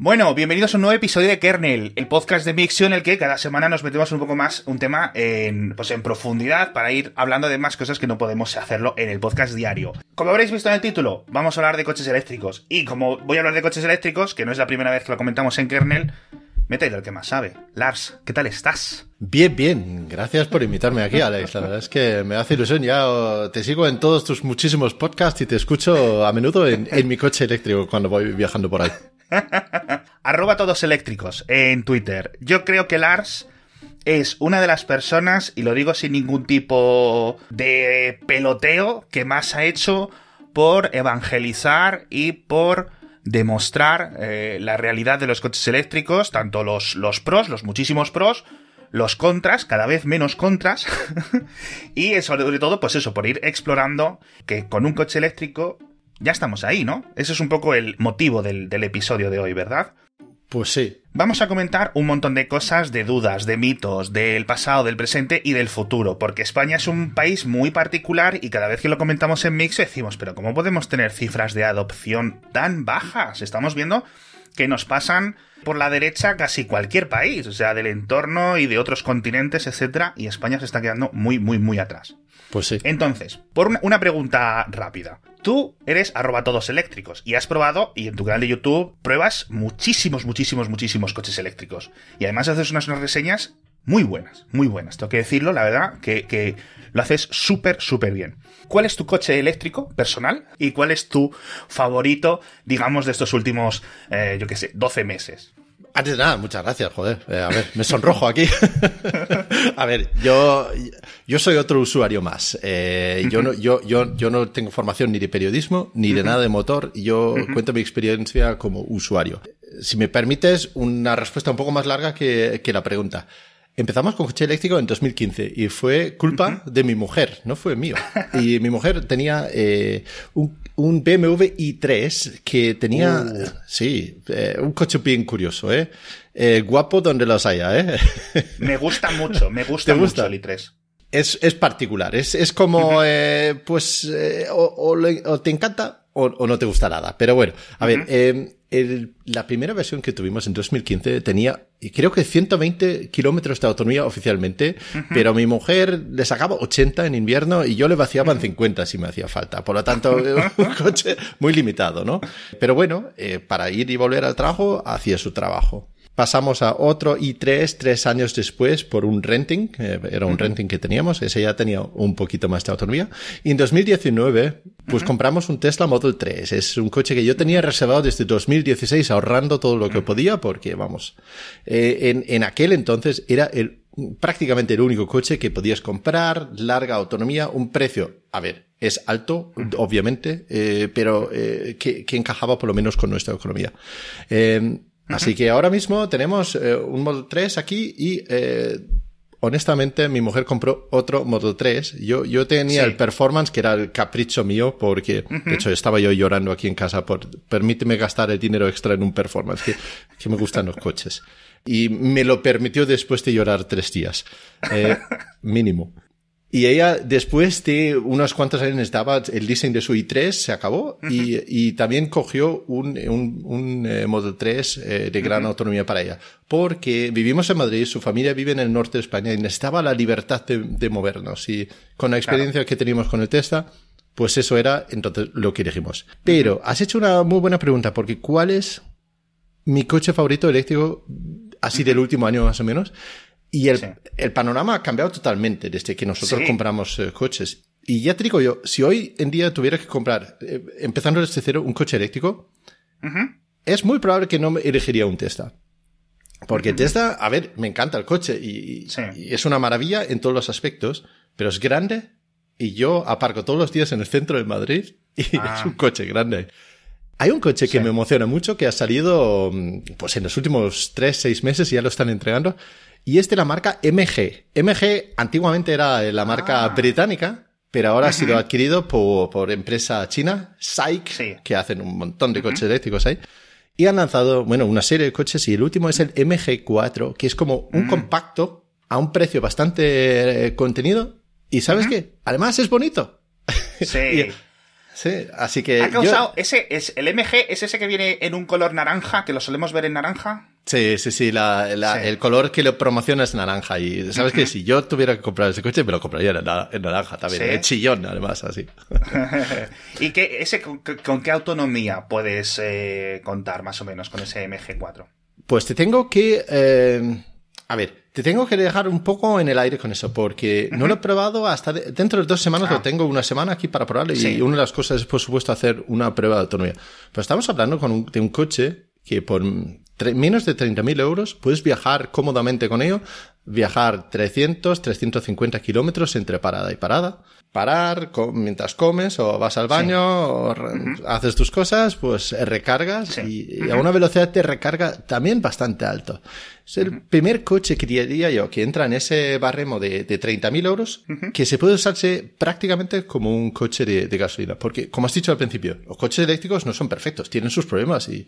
Bueno, bienvenidos a un nuevo episodio de Kernel, el podcast de Mixio en el que cada semana nos metemos un poco más un tema en, pues en profundidad para ir hablando de más cosas que no podemos hacerlo en el podcast diario. Como habréis visto en el título, vamos a hablar de coches eléctricos. Y como voy a hablar de coches eléctricos, que no es la primera vez que lo comentamos en Kernel, me traído el que más sabe. Lars, ¿qué tal estás? Bien, bien. Gracias por invitarme aquí, Alex. La verdad es que me hace ilusión. Ya te sigo en todos tus muchísimos podcasts y te escucho a menudo en, en mi coche eléctrico cuando voy viajando por ahí. Arroba todos eléctricos en Twitter. Yo creo que Lars es una de las personas, y lo digo sin ningún tipo de peloteo, que más ha hecho por evangelizar y por demostrar eh, la realidad de los coches eléctricos, tanto los, los pros, los muchísimos pros, los contras, cada vez menos contras, y sobre todo, pues eso, por ir explorando que con un coche eléctrico ya estamos ahí, ¿no? Ese es un poco el motivo del, del episodio de hoy, ¿verdad? Pues sí. Vamos a comentar un montón de cosas, de dudas, de mitos, del pasado, del presente y del futuro, porque España es un país muy particular y cada vez que lo comentamos en Mix decimos, pero ¿cómo podemos tener cifras de adopción tan bajas? Estamos viendo que nos pasan por la derecha casi cualquier país, o sea, del entorno y de otros continentes, etcétera, y España se está quedando muy, muy, muy atrás. Pues sí. Entonces, por una, una pregunta rápida. Tú eres arroba todos eléctricos y has probado, y en tu canal de YouTube pruebas muchísimos, muchísimos, muchísimos coches eléctricos. Y además haces unas, unas reseñas muy buenas, muy buenas. Tengo que decirlo, la verdad, que, que lo haces súper, súper bien. ¿Cuál es tu coche eléctrico personal? ¿Y cuál es tu favorito, digamos, de estos últimos, eh, yo qué sé, 12 meses? Antes de nada, muchas gracias, joder. Eh, a ver, me sonrojo aquí. a ver, yo, yo soy otro usuario más. Eh, yo, no, yo, yo, yo no tengo formación ni de periodismo ni de nada de motor. Yo cuento mi experiencia como usuario. Si me permites, una respuesta un poco más larga que, que la pregunta. Empezamos con coche eléctrico en 2015 y fue culpa de mi mujer, no fue mío. Y mi mujer tenía eh, un, un, BMW i3 que tenía, Uh. sí, eh, un coche bien curioso, ¿eh? ¿eh? Guapo donde los haya, ¿eh? Me gusta mucho, me gusta, ¿Te gusta? mucho el i3. Es, es particular, es, es como, eh, pues, eh, o, o o te encanta o, o no te gusta nada. Pero bueno, a ver, eh, el- la primera versión que tuvimos en 2015 tenía, creo que 120 kilómetros de autonomía oficialmente, pero mi mujer le sacaba 80 en invierno y yo le vaciaba en 50 si me hacía falta. Por lo tanto, un coche muy limitado, ¿no? Pero bueno, eh, para ir y volver al trabajo, hacía su trabajo. Pasamos a otro i3 tres años después por un renting, eh, era un renting que teníamos, ese ya tenía un poquito más de autonomía. Y en 2019, pues compramos un Tesla Model 3. Es un coche que yo tenía reservado desde 2016 ahorrando todo lo que podía porque, vamos, eh, en, en aquel entonces era el, prácticamente el único coche que podías comprar, larga autonomía, un precio, a ver, es alto, obviamente, eh, pero eh, que, que encajaba por lo menos con nuestra economía. Eh, Así que ahora mismo tenemos eh, un Model 3 aquí y eh, honestamente mi mujer compró otro Model 3. Yo, yo tenía Sí. el Performance que era el capricho mío porque de hecho estaba yo llorando aquí en casa por permíteme gastar el dinero extra en un Performance que, que me gustan los coches. Y me lo permitió después de llorar tres días. Eh, mínimo. Y ella, después de unos cuantos años necesitaba el diseño de su i3, se acabó y, y también cogió un, un, un eh, Model 3 eh, de gran autonomía para ella. Porque vivimos en Madrid, su familia vive en el norte de España y necesitaba la libertad de, de movernos. Y con la experiencia que teníamos con el Tesla, pues eso era entonces lo que dijimos. Pero has hecho una muy buena pregunta, porque ¿cuál es mi coche favorito eléctrico así del último año más o menos? Y el, Sí. el panorama ha cambiado totalmente desde que nosotros Sí. compramos eh, coches. Y ya te digo yo, si hoy en día tuviera que comprar, eh, empezando desde cero, un coche eléctrico, Ujú. es muy probable que no me elegiría un Tesla. Porque Tesla, a ver, me encanta el coche y, y- Sí. y es una maravilla en todos los aspectos, pero es grande y yo aparco todos los días en el centro de Madrid y Ah. es un coche grande. Hay un coche que Sí. me emociona mucho que ha salido mm, pues en los últimos tres, seis meses y ya lo están entregando y es de la marca MG. MG antiguamente era la marca Ah. británica, pero ahora ha sido adquirido por, por empresa china, SAIC, Sí. que hacen un montón de coches eléctricos ahí. Y han lanzado, bueno, una serie de coches y el último es el MG4, que es como un compacto a un precio bastante eh, contenido. ¿Y sabes qué? Además es bonito. Sí. Y- Sí, así que. Ha causado. Ese es, el MG es ese que viene en un color naranja, que lo solemos ver en naranja. Sí, sí, sí, la, el color que lo promociona es naranja. Y sabes que si yo tuviera que comprar ese coche, me lo compraría en, naranja también. ¿Sí? chillón, además, así. ¿Y qué, ese, con, qué autonomía puedes eh, contar más o menos con ese MG4? Pues te tengo que. Eh, a ver, te tengo que dejar un poco en el aire con eso, porque no lo he probado hasta dentro de dos semanas, lo ah. tengo una semana aquí para probarlo, y una de las cosas es, por supuesto, hacer una prueba de autonomía. Pero estamos hablando con de un coche que por menos de 30.000 euros puedes viajar cómodamente con ello, viajar 300, 350 kilómetros entre parada y parada, parar mientras comes o vas al baño o haces tus cosas, pues recargas y, a una velocidad de recarga también bastante alto. Es el primer coche que diría yo que entra en ese barremo de, de 30.000 euros que se puede usarse prácticamente como un coche de, gasolina. Porque, como has dicho al principio, los coches eléctricos no son perfectos, tienen sus problemas y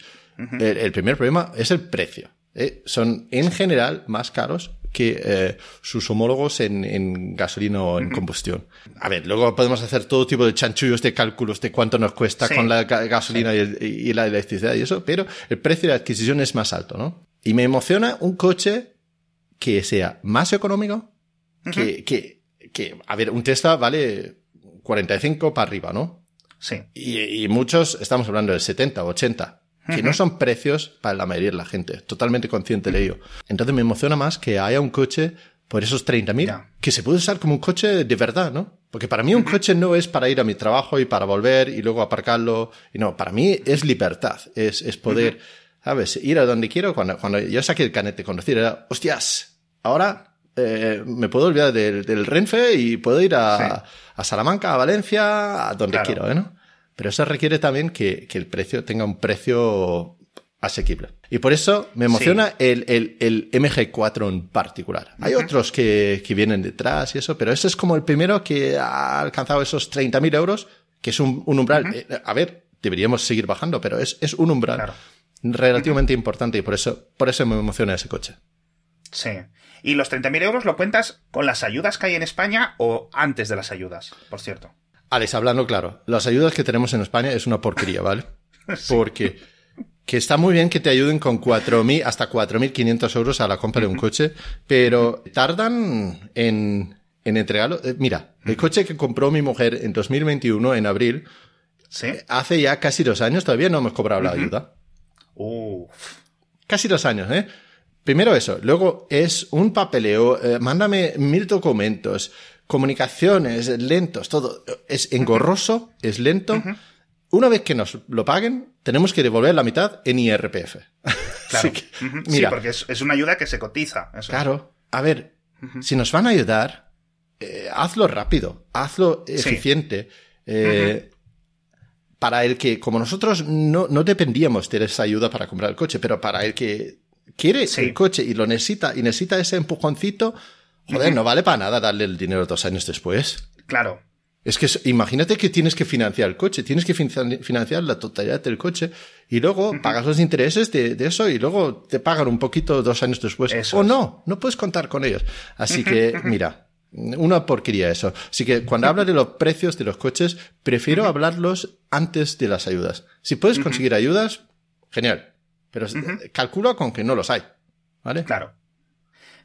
el, primer problema es el precio. ¿Eh? Son en general más caros que eh, sus homólogos en, gasolina o en combustión. A ver, luego podemos hacer todo tipo de chanchullos de cálculos de cuánto nos cuesta con la gasolina y, la electricidad y eso, pero el precio de adquisición es más alto, ¿no? Y me emociona un coche que sea más económico, que, que, que, a ver, un Tesla vale 45 para arriba, ¿no? Sí. Y, y muchos estamos hablando de 70 o 80 que no son precios para la mayoría de la gente, totalmente consciente de ello. Entonces me emociona más que haya un coche por esos 30.000 que se puede usar como un coche de verdad, ¿no? Porque para mí un coche no es para ir a mi trabajo y para volver y luego aparcarlo. Y no, para mí es libertad, es, es poder, ¿sabes? Ir a donde quiero. Cuando, cuando yo saqué el canete conducir, era, hostias, ahora eh, me puedo olvidar del, Renfe y puedo ir a, a Salamanca, a Valencia, a donde quiero, ¿eh? ¿no? Pero eso requiere también que, el precio tenga un precio asequible. Y por eso me emociona el, el, MG4 en particular. Hay otros que, que, vienen detrás y eso, pero ese es como el primero que ha alcanzado esos 30.000 euros, que es un, umbral. Eh, a ver, deberíamos seguir bajando, pero es, es un umbral relativamente importante y por eso, por eso me emociona ese coche. Sí. ¿Y los 30.000 euros lo cuentas con las ayudas que hay en España o antes de las ayudas, por cierto? Alex, hablando claro, las ayudas que tenemos en España es una porquería, ¿vale? Porque que está muy bien que te ayuden con 4.000 hasta 4.500 euros a la compra de un coche, pero tardan en, en entregarlo. Eh, mira, el coche que compró mi mujer en 2021, en abril, ¿Sí? hace ya casi dos años, todavía no hemos cobrado la ayuda. Casi dos años, ¿eh? Primero eso, luego es un papeleo, eh, mándame mil documentos, comunicaciones, lentos, todo. Es engorroso, es lento. Una vez que nos lo paguen, tenemos que devolver la mitad en IRPF. Claro. sí, porque es, una ayuda que se cotiza. Claro. A ver, si nos van a ayudar, eh, hazlo rápido, hazlo eficiente. Eh, para el que, como nosotros no, no dependíamos de esa ayuda para comprar el coche, pero para el que quiere el coche y lo necesita y necesita ese empujoncito, Joder, no vale para nada darle el dinero dos años después. Claro. Es que imagínate que tienes que financiar el coche, tienes que financiar la totalidad del coche y luego pagas los intereses de, eso y luego te pagan un poquito dos años después. o no, no puedes contar con ellos. Así que, mira, una porquería eso. Así que cuando hablo de los precios de los coches, prefiero hablarlos antes de las ayudas. Si puedes conseguir ayudas, genial. Pero calcula con que no los hay. ¿Vale? Claro.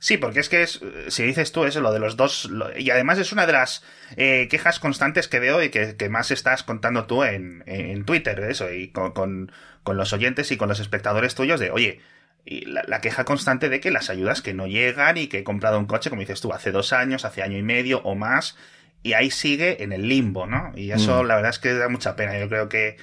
Sí, porque es que es, si dices tú eso, lo de los dos, y además es una de las eh, quejas constantes que veo y que, más estás contando tú en, en Twitter, eso, y con, con, los oyentes y con los espectadores tuyos de, oye, y la, queja constante de que las ayudas que no llegan y que he comprado un coche, como dices tú, hace dos años, hace año y medio o más, y ahí sigue en el limbo, ¿no? Y eso mm. la verdad es que da mucha pena. Yo creo que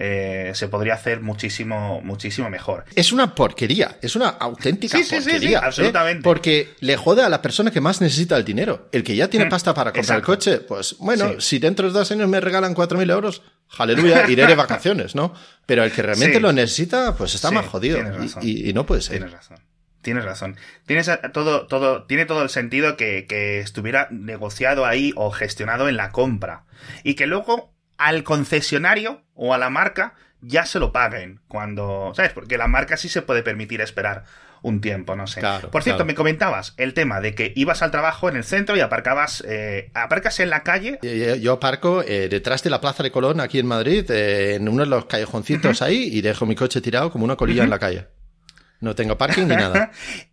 eh, se podría hacer muchísimo, muchísimo mejor. Es una porquería, es una auténtica porquería. Sí, sí, ¿eh? absolutamente. Porque le jode a la persona que más necesita el dinero. El que ya tiene mm, pasta para comprar el coche, pues bueno, si dentro de dos años me regalan cuatro mil euros, aleluya, iré de vacaciones, ¿no? Pero el que realmente lo necesita, pues está más jodido. Y, no puede ser. Tienes razón. Tienes razón. Tienes todo, todo, tiene todo el sentido que, que estuviera negociado ahí o gestionado en la compra. Y que luego al concesionario o a la marca ya se lo paguen cuando, ¿sabes? Porque la marca sí se puede permitir esperar un tiempo, no sé. Claro, Por cierto, claro. me comentabas el tema de que ibas al trabajo en el centro y aparcabas, eh, aparcas en la calle. Yo, yo aparco eh, detrás de la Plaza de Colón, aquí en Madrid, eh, en uno de los callejoncitos ahí, y dejo mi coche tirado como una colilla en la calle. No tengo parking ni nada.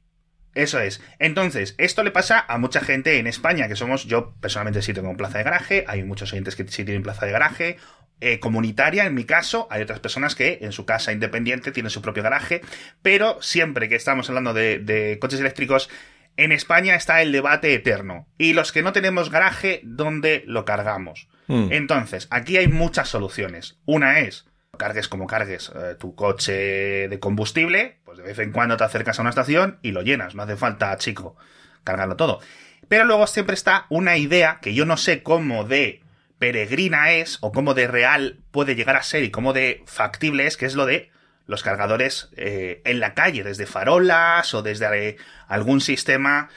Eso es. Entonces, esto le pasa a mucha gente en España, que somos, yo personalmente sí tengo plaza de garaje, hay muchos oyentes que sí tienen plaza de garaje, eh, comunitaria, en mi caso, hay otras personas que en su casa independiente tienen su propio garaje, pero siempre que estamos hablando de, de coches eléctricos, en España está el debate eterno. Y los que no tenemos garaje, ¿dónde lo cargamos? Mm. Entonces, aquí hay muchas soluciones. Una es, cargues como cargues eh, tu coche de combustible, pues de vez en cuando te acercas a una estación y lo llenas. No hace falta, chico, cargarlo todo. Pero luego siempre está una idea que yo no sé cómo de peregrina es o cómo de real puede llegar a ser y cómo de factible es, que es lo de los cargadores eh, en la calle, desde farolas o desde eh, algún sistema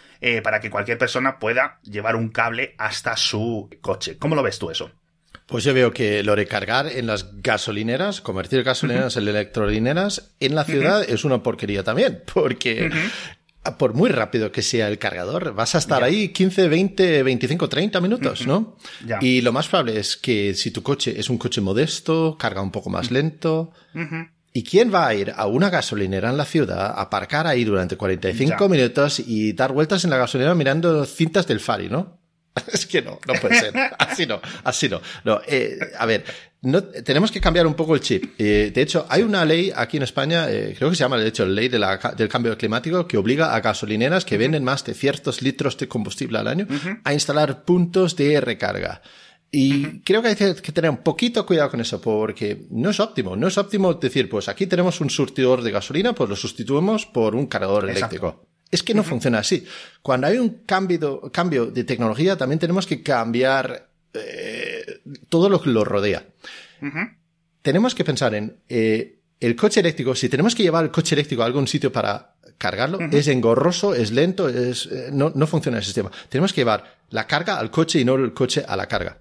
para que cualquier persona pueda llevar un cable hasta su coche. ¿Cómo lo ves tú eso? Pues yo veo que lo de cargar en las gasolineras, convertir gasolineras en electrolineras en la ciudad es una porquería también, porque por muy rápido que sea el cargador, vas a estar ahí 15, 20, 25, 30 minutos, ¿no? Y lo más probable es que si tu coche es un coche modesto, carga un poco más lento. ¿Y quién va a ir a una gasolinera en la ciudad, aparcar ahí durante 45 Ya. minutos y dar vueltas en la gasolinera mirando cintas del Fari, no? Es que no, no puede ser. Así no, así no. no eh, a ver, no, tenemos que cambiar un poco el chip. Eh, de hecho, hay una ley aquí en España, eh, creo que se llama de hecho la ley de la ca- del cambio climático, que obliga a gasolineras que venden más de ciertos litros de combustible al año a instalar puntos de recarga. Y creo que hay que tener un poquito cuidado con eso, porque no es óptimo. No es óptimo decir, pues aquí tenemos un surtidor de gasolina, pues lo sustituimos por un cargador Exacto. eléctrico. Es que no funciona así. Cuando hay un cambio, cambio de tecnología, también tenemos que cambiar eh, todo lo que lo rodea. Tenemos que pensar en eh, el coche eléctrico. Si tenemos que llevar el coche eléctrico a algún sitio para cargarlo, es engorroso, es lento, es, eh, no, no funciona el sistema. Tenemos que llevar la carga al coche y no el coche a la carga.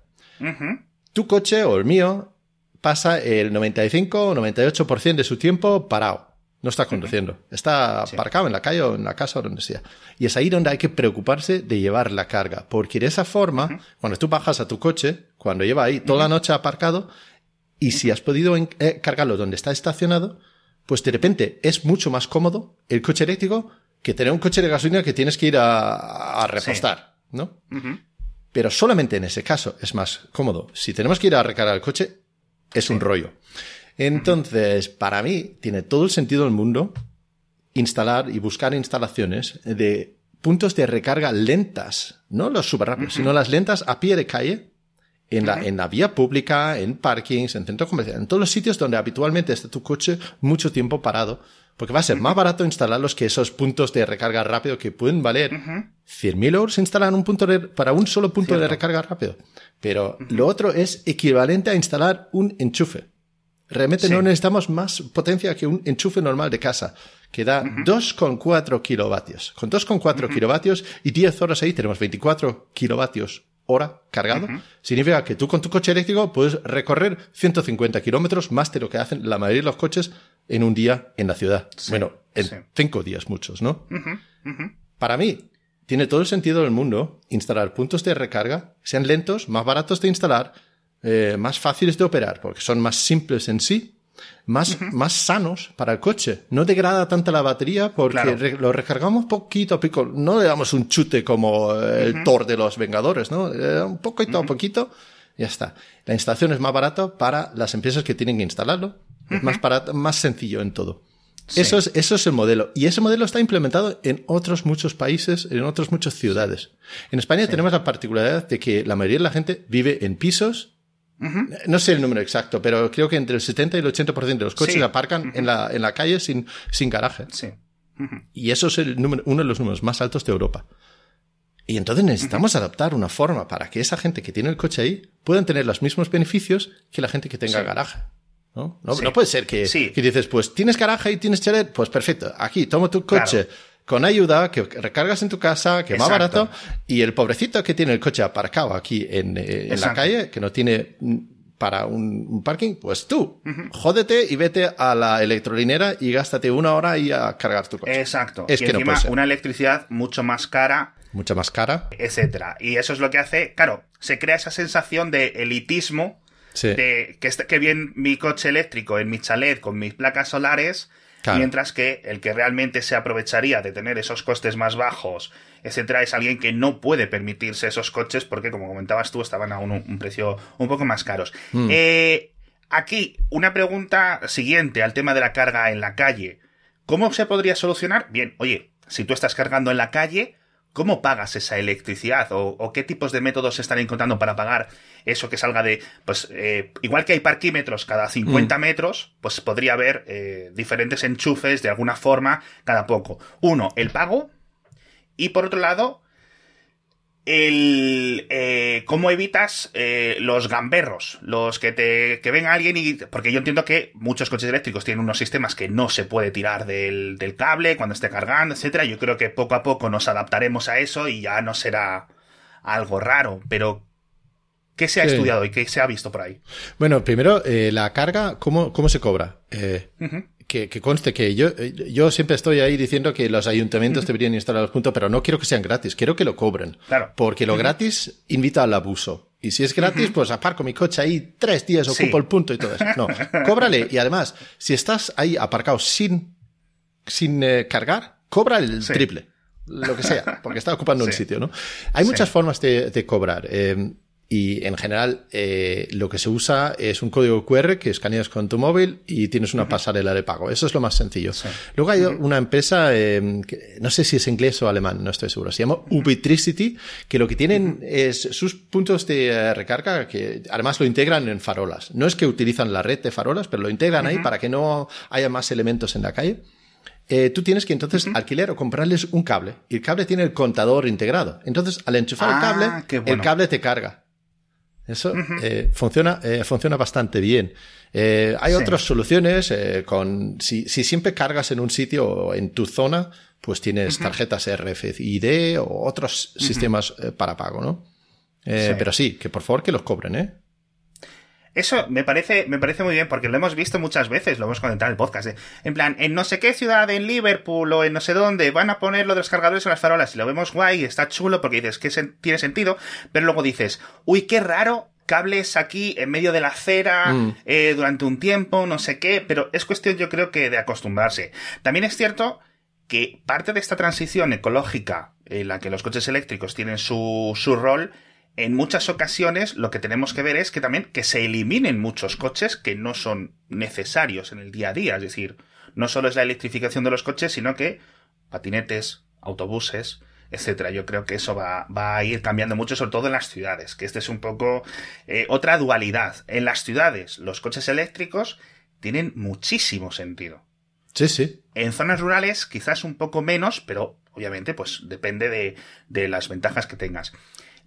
Tu coche o el mío pasa el 95 o 98% de su tiempo parado. No está conduciendo. Está aparcado en la calle o en la casa o donde sea. Y es ahí donde hay que preocuparse de llevar la carga. Porque de esa forma, cuando tú bajas a tu coche, cuando lleva ahí toda la noche aparcado, y si has podido eh, cargarlo donde está estacionado, pues de repente es mucho más cómodo el coche eléctrico que tener un coche de gasolina que tienes que ir a, a repostar, ¿no? Pero solamente en ese caso es más cómodo. Si tenemos que ir a recargar el coche, es un rollo. Entonces, para mí, tiene todo el sentido del mundo instalar y buscar instalaciones de puntos de recarga lentas, no los súper rápidos, sino las lentas a pie de calle, en la, en la vía pública, en parkings, en centros comerciales, en todos los sitios donde habitualmente está tu coche mucho tiempo parado, porque va a ser más barato instalarlos que esos puntos de recarga rápido que pueden valer 100.000 euros instalar un punto de- para un solo punto de recarga rápido. Pero lo otro es equivalente a instalar un enchufe. Realmente Sí. no necesitamos más potencia que un enchufe normal de casa, que da 2,4 kilovatios. Con 2,4 kilovatios y 10 horas ahí tenemos 24 kilovatios hora cargado. Significa que tú con tu coche eléctrico puedes recorrer 150 kilómetros más de lo que hacen la mayoría de los coches en un día en la ciudad. bueno, en sí. cinco días muchos, ¿no? Para mí, tiene todo el sentido del mundo instalar puntos de recarga, sean lentos, más baratos de instalar, eh, más fáciles de operar, porque son más simples en sí, más, más sanos para el coche. No degrada tanto la batería porque Claro. re- lo recargamos poquito a poquito. No le damos un chute como el Thor de los Vengadores, ¿no? Eh, un poquito a poquito, ya está. La instalación es más barata para las empresas que tienen que instalarlo. Es más barato, más sencillo en todo. Sí. Eso es, eso es el modelo. Y ese modelo está implementado en otros muchos países, en otras muchas ciudades. En España tenemos la particularidad de que la mayoría de la gente vive en pisos. No sé el número exacto, pero creo que entre el 70 y el 80% de los coches Sí. aparcan en, la, en la calle sin, sin garaje. Sí. Y eso es el número, uno de los números más altos de Europa. Y entonces necesitamos adaptar una forma para que esa gente que tiene el coche ahí puedan tener los mismos beneficios que la gente que tenga Sí. garaje. ¿No? No, Sí. no puede ser que, Sí. que dices, pues tienes garaje y tienes chalet, pues perfecto, aquí toma tu coche Claro. Con ayuda, que recargas en tu casa, que más Exacto. barato, y el pobrecito que tiene el coche aparcado aquí en, eh, en la calle, que no tiene mm, para un, parking, pues tú, jódete y vete a la electrolinera y gástate una hora y a cargar tu coche. Exacto. Es que encima, una electricidad mucho más cara. Mucha más cara. Etcétera. Y eso es lo que hace, claro, se crea esa sensación de elitismo de que, que bien mi coche eléctrico en mi chalet con mis placas solares, mientras que el que realmente se aprovecharía de tener esos costes más bajos, etcétera, es alguien que no puede permitirse esos coches porque, como comentabas tú, estaban a un, precio un poco más caros. Mm. Eh, aquí, una pregunta siguiente al tema de la carga en la calle. ¿Cómo se podría solucionar? Bien, oye, si tú estás cargando en la calle, ¿Cómo pagas esa electricidad? ¿O, qué tipos de métodos se están encontrando para pagar eso que salga de... Pues eh, igual que hay parquímetros cada 50 mm. metros, pues podría haber eh, diferentes enchufes de alguna forma cada poco. Uno, el pago. Y por otro lado, el eh, cómo evitas eh, los gamberros, los que te que ven alguien y porque yo entiendo que muchos coches eléctricos tienen unos sistemas que no se puede tirar del, del cable cuando esté cargando, etcétera. Yo creo que poco a poco nos adaptaremos a eso y ya no será algo raro, pero ¿Qué se ha estudiado y qué se ha visto por ahí? Bueno, primero, eh, la carga, ¿cómo, cómo se cobra? Eh, que, conste que yo, yo siempre estoy ahí diciendo que los ayuntamientos deberían instalar el punto, pero no quiero que sean gratis, quiero que lo cobren. Claro. Porque lo gratis invita al abuso. Y si es gratis, pues aparco mi coche ahí tres días, ocupo el punto y todo eso. No, cóbrale. Y además, si estás ahí aparcado sin, sin eh, cargar, cobra el triple. Lo que sea, porque está ocupando un sitio, ¿no? Hay muchas formas de, de cobrar. Eh, y en general, eh, lo que se usa es un código QR que escaneas con tu móvil y tienes una pasarela de pago. Eso es lo más sencillo. Luego hay una empresa, eh, que no sé si es inglés o alemán, no estoy seguro. Se llama Ubitricity, que lo que tienen es sus puntos de eh, recarga, que además lo integran en farolas. No es que utilizan la red de farolas, pero lo integran ahí para que no haya más elementos en la calle. Eh, tú tienes que entonces alquiler o comprarles un cable. Y el cable tiene el contador integrado. Entonces, al enchufar el ah, cable, el cable te carga. Eso eh, funciona, eh, funciona bastante bien. Eh, hay otras soluciones con, si, si, siempre cargas en un sitio o en tu zona, pues tienes tarjetas RFID o otros sistemas para pago, ¿no? Pero sí, que por favor que los cobren, ¿eh? Eso me parece, me parece muy bien porque lo hemos visto muchas veces, lo hemos comentado en el podcast. En plan, en no sé qué ciudad, en Liverpool o en no sé dónde, van a poner lo de los cargadores en las farolas y lo vemos guay, está chulo porque dices que tiene sentido, pero luego dices, uy, qué raro cables aquí en medio de la acera mm. eh, durante un tiempo, no sé qué, pero es cuestión yo creo que de acostumbrarse. También es cierto que parte de esta transición ecológica en la que los coches eléctricos tienen su, su rol en muchas ocasiones lo que tenemos que ver es que también que se eliminen muchos coches que no son necesarios en el día a día. Es decir, no solo es la electrificación de los coches, sino que patinetes, autobuses, etcétera. Yo creo que eso va, va, a ir cambiando mucho, sobre todo en las ciudades, que este es un poco eh, otra dualidad. En las ciudades, los coches eléctricos tienen muchísimo sentido. Sí, sí. En zonas rurales, quizás un poco menos, pero obviamente, pues depende de, de las ventajas que tengas.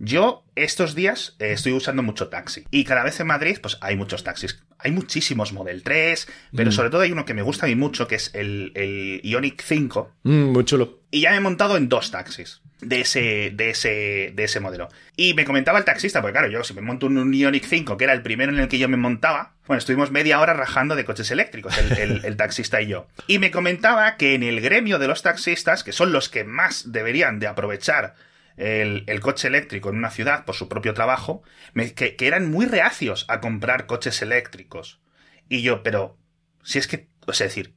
Yo estos días eh, estoy usando mucho taxi y cada vez en Madrid pues hay muchos taxis. Hay muchísimos Model 3, pero mm. sobre todo hay uno que me gusta a mí mucho que es el, el Ionic 5. Mm, muy chulo. Y ya me he montado en dos taxis de ese, de ese, de ese modelo. Y me comentaba el taxista, porque claro, yo si me monto un Ionic 5, que era el primero en el que yo me montaba, bueno, estuvimos media hora rajando de coches eléctricos, el, el, taxista y yo. Y me comentaba que en el gremio de los taxistas, que son los que más deberían de aprovechar el, coche eléctrico en una ciudad por su propio trabajo, que, eran muy reacios a comprar coches eléctricos. Y yo, pero, si es que, o sea, decir,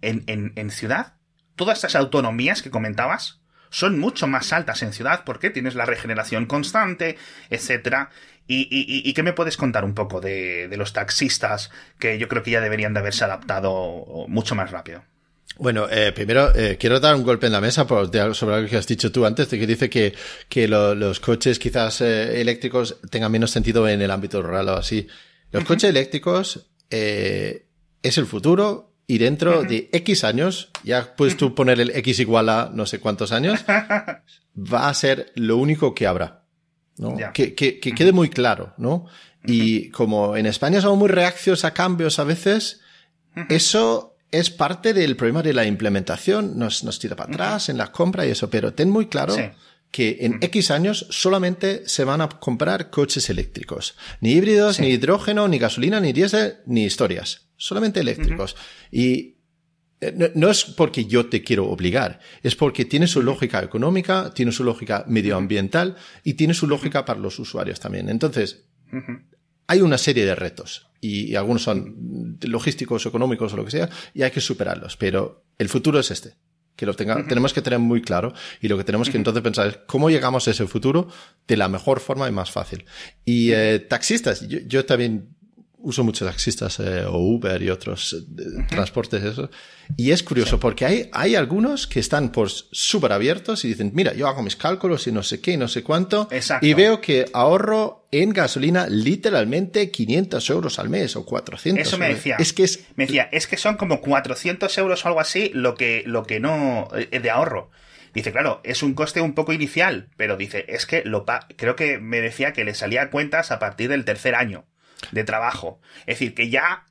en, en, ciudad, todas estas autonomías que comentabas son mucho más altas en ciudad porque tienes la regeneración constante, etcétera. Y, y, y, qué me puedes contar un poco de, de los taxistas que yo creo que ya deberían de haberse adaptado mucho más rápido? Bueno, eh, primero eh, quiero dar un golpe en la mesa por, sobre algo que has dicho tú antes, de que dice que, que los coches quizás eh, eléctricos tengan menos sentido en el ámbito rural o así. Los coches eléctricos es el futuro y dentro de X años, ya puedes tú poner el X igual a no sé cuántos años, va a ser lo único que habrá. ¿no? Que, que, que, quede muy claro, ¿no? Y como en España somos muy reaccios a cambios a veces, eso es parte del problema de la implementación, nos, nos tira para atrás en la compra y eso, pero ten muy claro que en X años solamente se van a comprar coches eléctricos. Ni híbridos, ni hidrógeno, ni gasolina, ni diésel, ni historias. Solamente eléctricos. Y eh, no, es porque yo te quiero obligar, es porque tiene su lógica económica, tiene su lógica medioambiental y tiene su lógica para los usuarios también. Entonces, hay una serie de retos y, algunos son logísticos, económicos o lo que sea, y hay que superarlos, pero el futuro es este. Que lo tenemos que tener muy claro y lo que tenemos que entonces pensar es cómo llegamos a ese futuro de la mejor forma y más fácil. Y eh, taxistas, yo, yo también uso muchos taxistas eh, o Uber y otros eh, transportes eso. Y es curioso porque hay, hay algunos que están por súper abiertos y dicen, mira, yo hago mis cálculos y no sé qué y no sé cuánto. Y veo que ahorro en gasolina literalmente 500 euros al mes o 400. Eso me decía. Es que es... Me decía, es que son como 400 euros o algo así lo que, lo que no, eh, de ahorro. Dice, claro, es un coste un poco inicial, pero dice, es que lo creo que me decía que le salía cuentas a partir del tercer año de trabajo. Es decir, que ya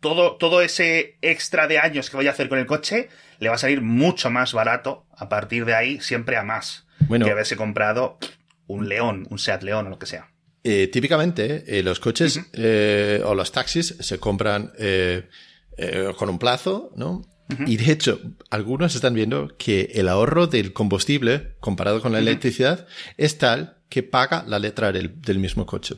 todo, todo ese extra de años que voy a hacer con el coche le va a salir mucho más barato a partir de ahí, siempre a más. Bueno, que haberse comprado un León, un Seat León o lo que sea. Eh, típicamente, eh, los coches eh, o los taxis se compran con un plazo, ¿no? Y de hecho, algunos están viendo que el ahorro del combustible comparado con la electricidad es tal que paga la letra del, del mismo coche.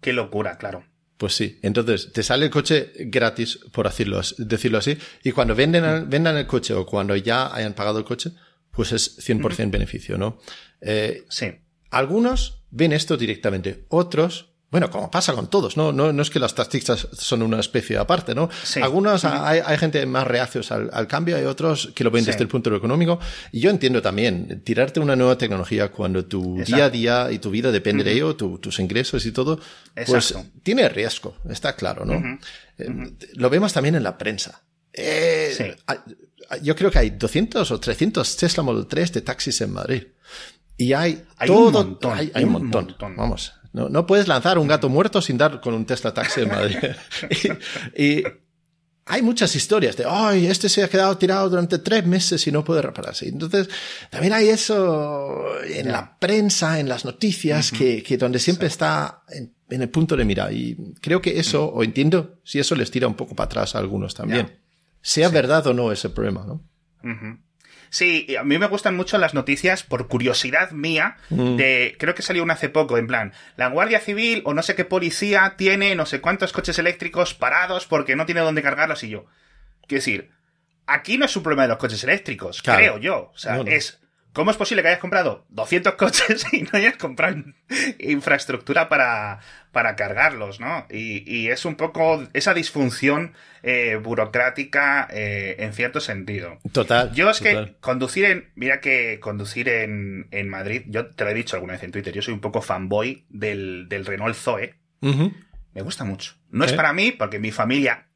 Qué locura, claro. Pues sí. Entonces, te sale el coche gratis, por decirlo, decirlo así, y cuando venden, vendan el coche o cuando ya hayan pagado el coche, pues es 100% beneficio, ¿no? Eh, sí. Algunos ven esto directamente, otros bueno, como pasa con todos, ¿no? No, no es que las taxistas son una especie aparte, ¿no? Algunos, hay, hay, gente más reacios al, cambio, hay otros que lo ven desde el punto económico. Y yo entiendo también, tirarte una nueva tecnología cuando tu día a día y tu vida depende de ello, tus ingresos y todo, pues tiene riesgo, está claro, ¿no? Eh, lo vemos también en la prensa. Eh, yo creo que hay 200 o 300 Tesla Model 3 de taxis en Madrid. Y hay, todo, un montón, hay, un montón. Vamos, no, no puedes lanzar un gato muerto sin dar con un Tesla Taxi en Madrid. y, hay muchas historias de, ay, este se ha quedado tirado durante tres meses y no puede repararse. Entonces, también hay eso en la prensa, en las noticias, que, que, donde siempre está en, el punto de mira. Y creo que eso, o entiendo si eso les tira un poco para atrás a algunos también. Sea verdad o no ese problema, ¿no? Sí, a mí me gustan mucho las noticias por curiosidad mía mm. de, creo que salió una hace poco, en plan, la Guardia Civil o no sé qué policía tiene no sé cuántos coches eléctricos parados porque no tiene dónde cargarlos y yo. Quiero decir, aquí no es un problema de los coches eléctricos, creo yo. O sea, es ¿Cómo es posible que hayas comprado 200 coches y no hayas comprado infraestructura para, para cargarlos, ¿no? Y, es un poco esa disfunción eh, burocrática eh, en cierto sentido. Total. Yo es que conducir en. Mira que conducir en, Madrid, yo te lo he dicho alguna vez en Twitter, yo soy un poco fanboy del, del Renault Zoe. Me gusta mucho. No es para mí, porque mi familia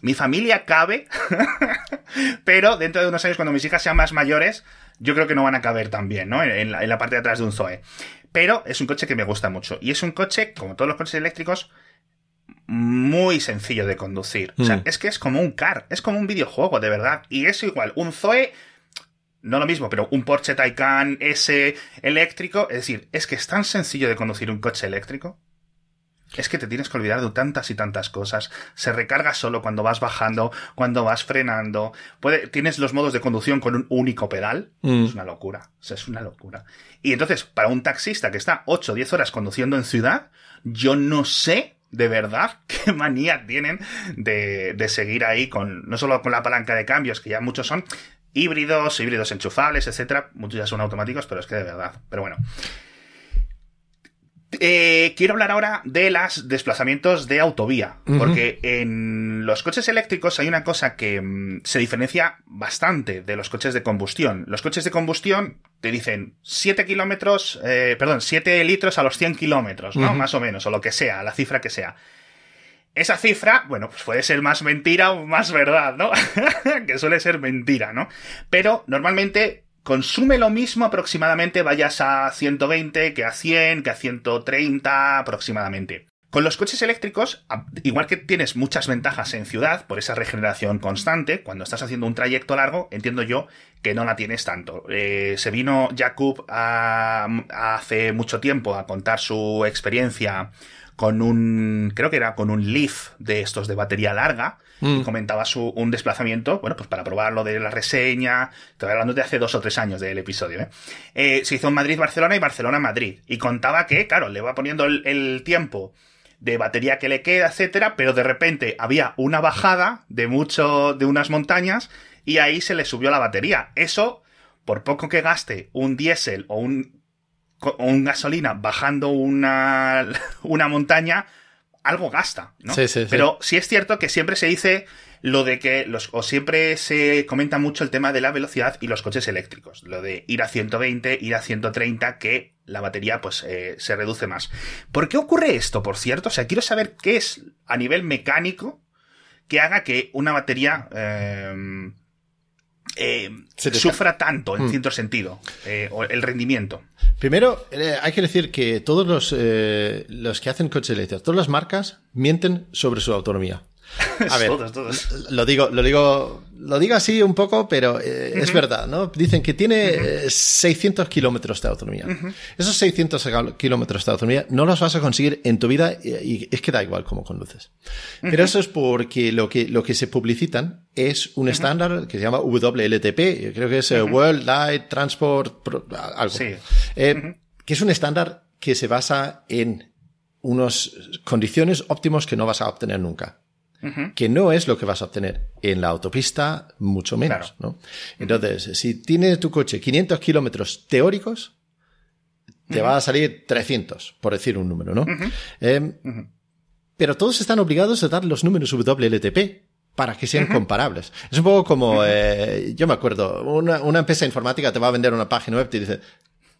mi familia cabe, pero dentro de unos años, cuando mis hijas sean más mayores, yo creo que no van a caber tan bien, ¿no? En la, parte de atrás de un Zoe. Pero es un coche que me gusta mucho. Y es un coche, como todos los coches eléctricos, muy sencillo de conducir. O sea, mm. es que es como un car, es como un videojuego, de verdad. Y es igual, un Zoe, no lo mismo, pero un Porsche Taycan S eléctrico, es decir, es que es tan sencillo de conducir un coche eléctrico es que te tienes que olvidar de tantas y tantas cosas. Se recarga solo cuando vas bajando, cuando vas frenando. Puede, tienes los modos de conducción con un único pedal. Mm. Es una locura. es una locura. Y entonces, para un taxista que está 8 o 10 horas conduciendo en ciudad, yo no sé de verdad qué manía tienen de, de seguir ahí con, no solo con la palanca de cambios, que ya muchos son híbridos, híbridos enchufables, etcétera. Muchos ya son automáticos, pero es que de verdad. Pero bueno. Eh, quiero hablar ahora de los desplazamientos de autovía, porque en los coches eléctricos hay una cosa que mm, se diferencia bastante de los coches de combustión. Los coches de combustión te dicen 7 kilómetros, eh, perdón, 7 litros a los 100 kilómetros, ¿no? Más o menos, o lo que sea, la cifra que sea. Esa cifra, bueno, pues puede ser más mentira o más verdad, ¿no? que suele ser mentira, ¿no? Pero normalmente consume lo mismo aproximadamente, vayas a 120 que a 100, que a 130 aproximadamente. Con los coches eléctricos, igual que tienes muchas ventajas en ciudad por esa regeneración constante, cuando estás haciendo un trayecto largo, entiendo yo que no la tienes tanto. Eh, se vino Jakub hace mucho tiempo a contar su experiencia con un, creo que era con un Leaf de estos de batería larga, y mm. comentaba su, un desplazamiento, bueno, pues para probar lo de la reseña, estoy hablando de hace dos o tres años del episodio, ¿eh? eh se hizo en Madrid-Barcelona y Barcelona-Madrid, y contaba que, claro, le va poniendo el, tiempo de batería que le queda, etcétera, pero de repente había una bajada de mucho, de unas montañas, y ahí se le subió la batería. Eso, por poco que gaste un diésel o un un gasolina bajando una, una montaña, algo gasta, ¿no? Sí, sí, Pero sí es cierto que siempre se dice lo de que los, o siempre se comenta mucho el tema de la velocidad y los coches eléctricos, lo de ir a 120, ir a 130, que la batería pues eh, se reduce más. ¿Por qué ocurre esto, por cierto? O sea, quiero saber qué es a nivel mecánico que haga que una batería eh, eh, sufra tanto, en mm. cierto sentido, eh, el rendimiento. Primero, eh, hay que decir que todos los, los que hacen coches eléctricos, todas las marcas mienten sobre su autonomía. A ver, Lo digo, lo digo, lo digo así un poco, pero eh, es verdad, ¿no? Dicen que tiene 600 kilómetros de autonomía. Esos 600 kilómetros de autonomía no los vas a conseguir en tu vida y, es que da igual cómo conduces. Pero eso es porque lo que, lo que se publicitan es un estándar que se llama WLTP, creo que es eh, World Light Transport, algo. Eh, que es un estándar que se basa en unas condiciones óptimos que no vas a obtener nunca que no es lo que vas a obtener en la autopista, mucho menos. ¿no? Entonces, si tienes tu coche 500 kilómetros teóricos, te va a salir 300, por decir un número, ¿no? Em, pero todos están obligados a dar los números WLTP para que sean comparables. Es un poco como, eh, yo me acuerdo, una, una, empresa informática te va a vender una página web y te dice,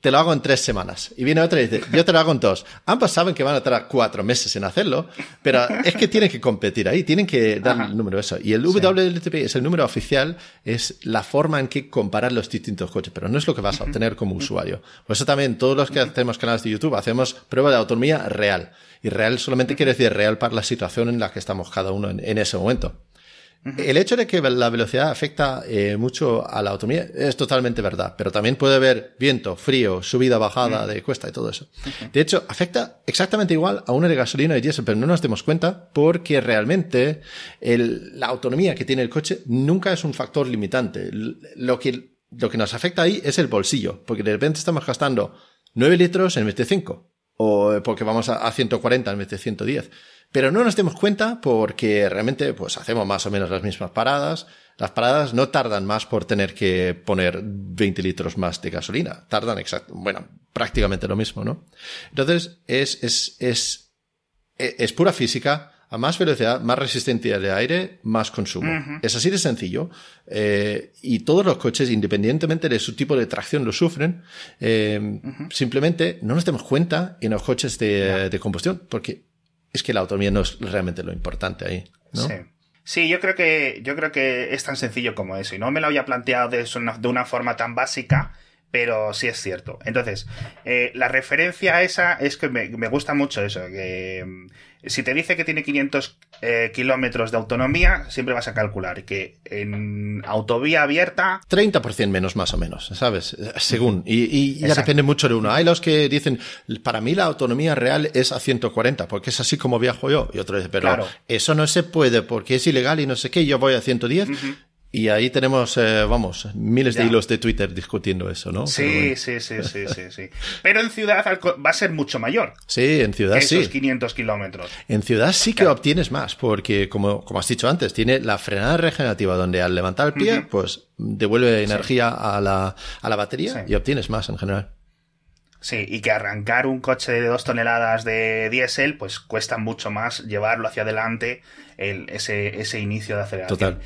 te lo hago en tres semanas. Y viene otra y dice, yo te lo hago en dos. Ambos saben que van a tardar cuatro meses en hacerlo, pero es que tienen que competir ahí, tienen que dar el número eso. Y el WLTP es el número oficial, es la forma en que comparar los distintos coches, pero no es lo que vas a obtener como usuario. Por eso también todos los que hacemos canales de YouTube hacemos prueba de autonomía real. Y real solamente quiere decir real para la situación en la que estamos cada uno en ese momento. El hecho de que la velocidad afecta eh, mucho a la autonomía es totalmente verdad, pero también puede haber viento, frío, subida, bajada de cuesta y todo eso. De hecho, afecta exactamente igual a una de gasolina y diésel, pero no nos demos cuenta porque realmente la autonomía que tiene el coche nunca es un factor limitante. Lo que, lo que nos afecta ahí es el bolsillo, porque de repente estamos gastando 9 litros en vez de 5, o porque vamos a, a 140 en vez de 110. Pero no nos demos cuenta porque realmente pues hacemos más o menos las mismas paradas. Las paradas no tardan más por tener que poner 20 litros más de gasolina. Tardan exacto, bueno, prácticamente lo mismo, ¿no? Entonces es, es, es, es pura física. A más velocidad, más resistencia de aire, más consumo. Es así de sencillo. Eh, y todos los coches, independientemente de su tipo de tracción, lo sufren. Eh, simplemente no nos demos cuenta en los coches de, de combustión, porque es que la autonomía no es realmente lo importante ahí. Sí. Sí, yo creo que yo creo que es tan sencillo como eso y no me lo había planteado de, de una forma tan básica, pero sí es cierto. Entonces, eh, la referencia a esa es que me, me gusta mucho eso, que si te dice que tiene 500 eh, kilómetros de autonomía, siempre vas a calcular que en autovía abierta... 30% menos más o menos, ¿sabes? Según. Y, ya depende mucho de uno. Hay los que dicen, para mí la autonomía real es a 140, porque es así como viajo yo. Y otro dice, pero eso no se puede porque es ilegal y no sé qué, yo voy a 110. Y ahí tenemos, eh, vamos, miles de hilos de Twitter discutiendo eso, ¿no? Sí, sí, sí, sí, sí, sí. Pero en ciudad va a ser mucho mayor. Sí, en ciudad sí. Esos 500 kilómetros. En ciudad sí que obtienes más, porque como, como has dicho antes, tiene la frenada regenerativa donde al levantar el pie, pues devuelve energía a, la, a la batería y obtienes más en general. Sí, y que arrancar un coche de dos toneladas de diésel, pues cuesta mucho más llevarlo hacia adelante el, ese, ese inicio de aceleración. Total.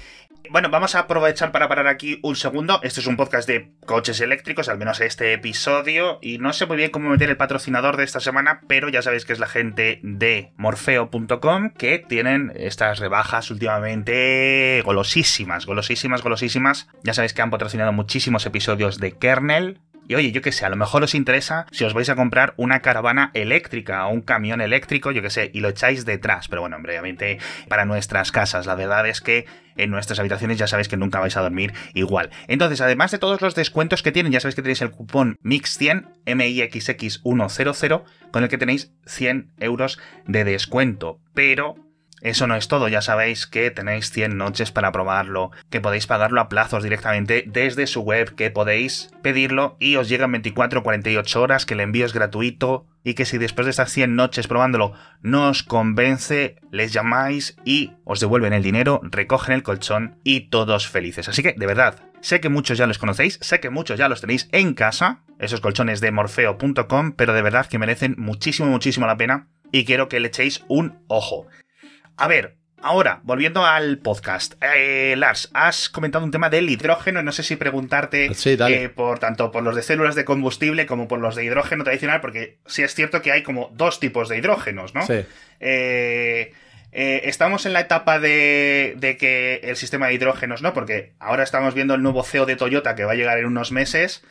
Bueno, vamos a aprovechar para parar aquí un segundo. Este es un podcast de coches eléctricos, al menos este episodio. Y no sé muy bien cómo meter el patrocinador de esta semana, pero ya sabéis que es la gente de morfeo.com que tienen estas rebajas últimamente golosísimas, golosísimas, golosísimas. Ya sabéis que han patrocinado muchísimos episodios de Kernel Y oye, yo qué sé, a lo mejor os interesa si os vais a comprar una caravana eléctrica o un camión eléctrico, yo qué sé, y lo echáis detrás. Pero bueno, obviamente para nuestras casas. La verdad es que en nuestras habitaciones ya sabéis que nunca vais a dormir igual. Entonces, además de todos los descuentos que tienen, ya sabéis que tenéis el cupón MIX100, MIXX100, con el que tenéis 100 euros de descuento. Pero eso no es todo, ya sabéis que tenéis 100 noches para probarlo, que podéis pagarlo a plazos directamente desde su web, que podéis pedirlo y os llegan 24 o 48 horas, que el envío es gratuito y que si después de estas 100 noches probándolo no os convence, les llamáis y os devuelven el dinero, recogen el colchón y todos felices. Así que, de verdad, sé que muchos ya los conocéis, sé que muchos ya los tenéis en casa, esos colchones de morfeo.com, pero de verdad que merecen muchísimo, muchísimo la pena y quiero que le echéis un ojo. A ver, ahora, volviendo al podcast. Eh, Lars, has comentado un tema del hidrógeno. No sé si preguntarte eh, por tanto por los de células de combustible como por los de hidrógeno tradicional, porque sí es cierto que hay como dos tipos de hidrógenos, ¿no? Sí. Eh, estamos en la etapa de, de, que el sistema de hidrógenos, ¿no? Porque ahora estamos viendo el nuevo CEO de Toyota que va a llegar en unos meses.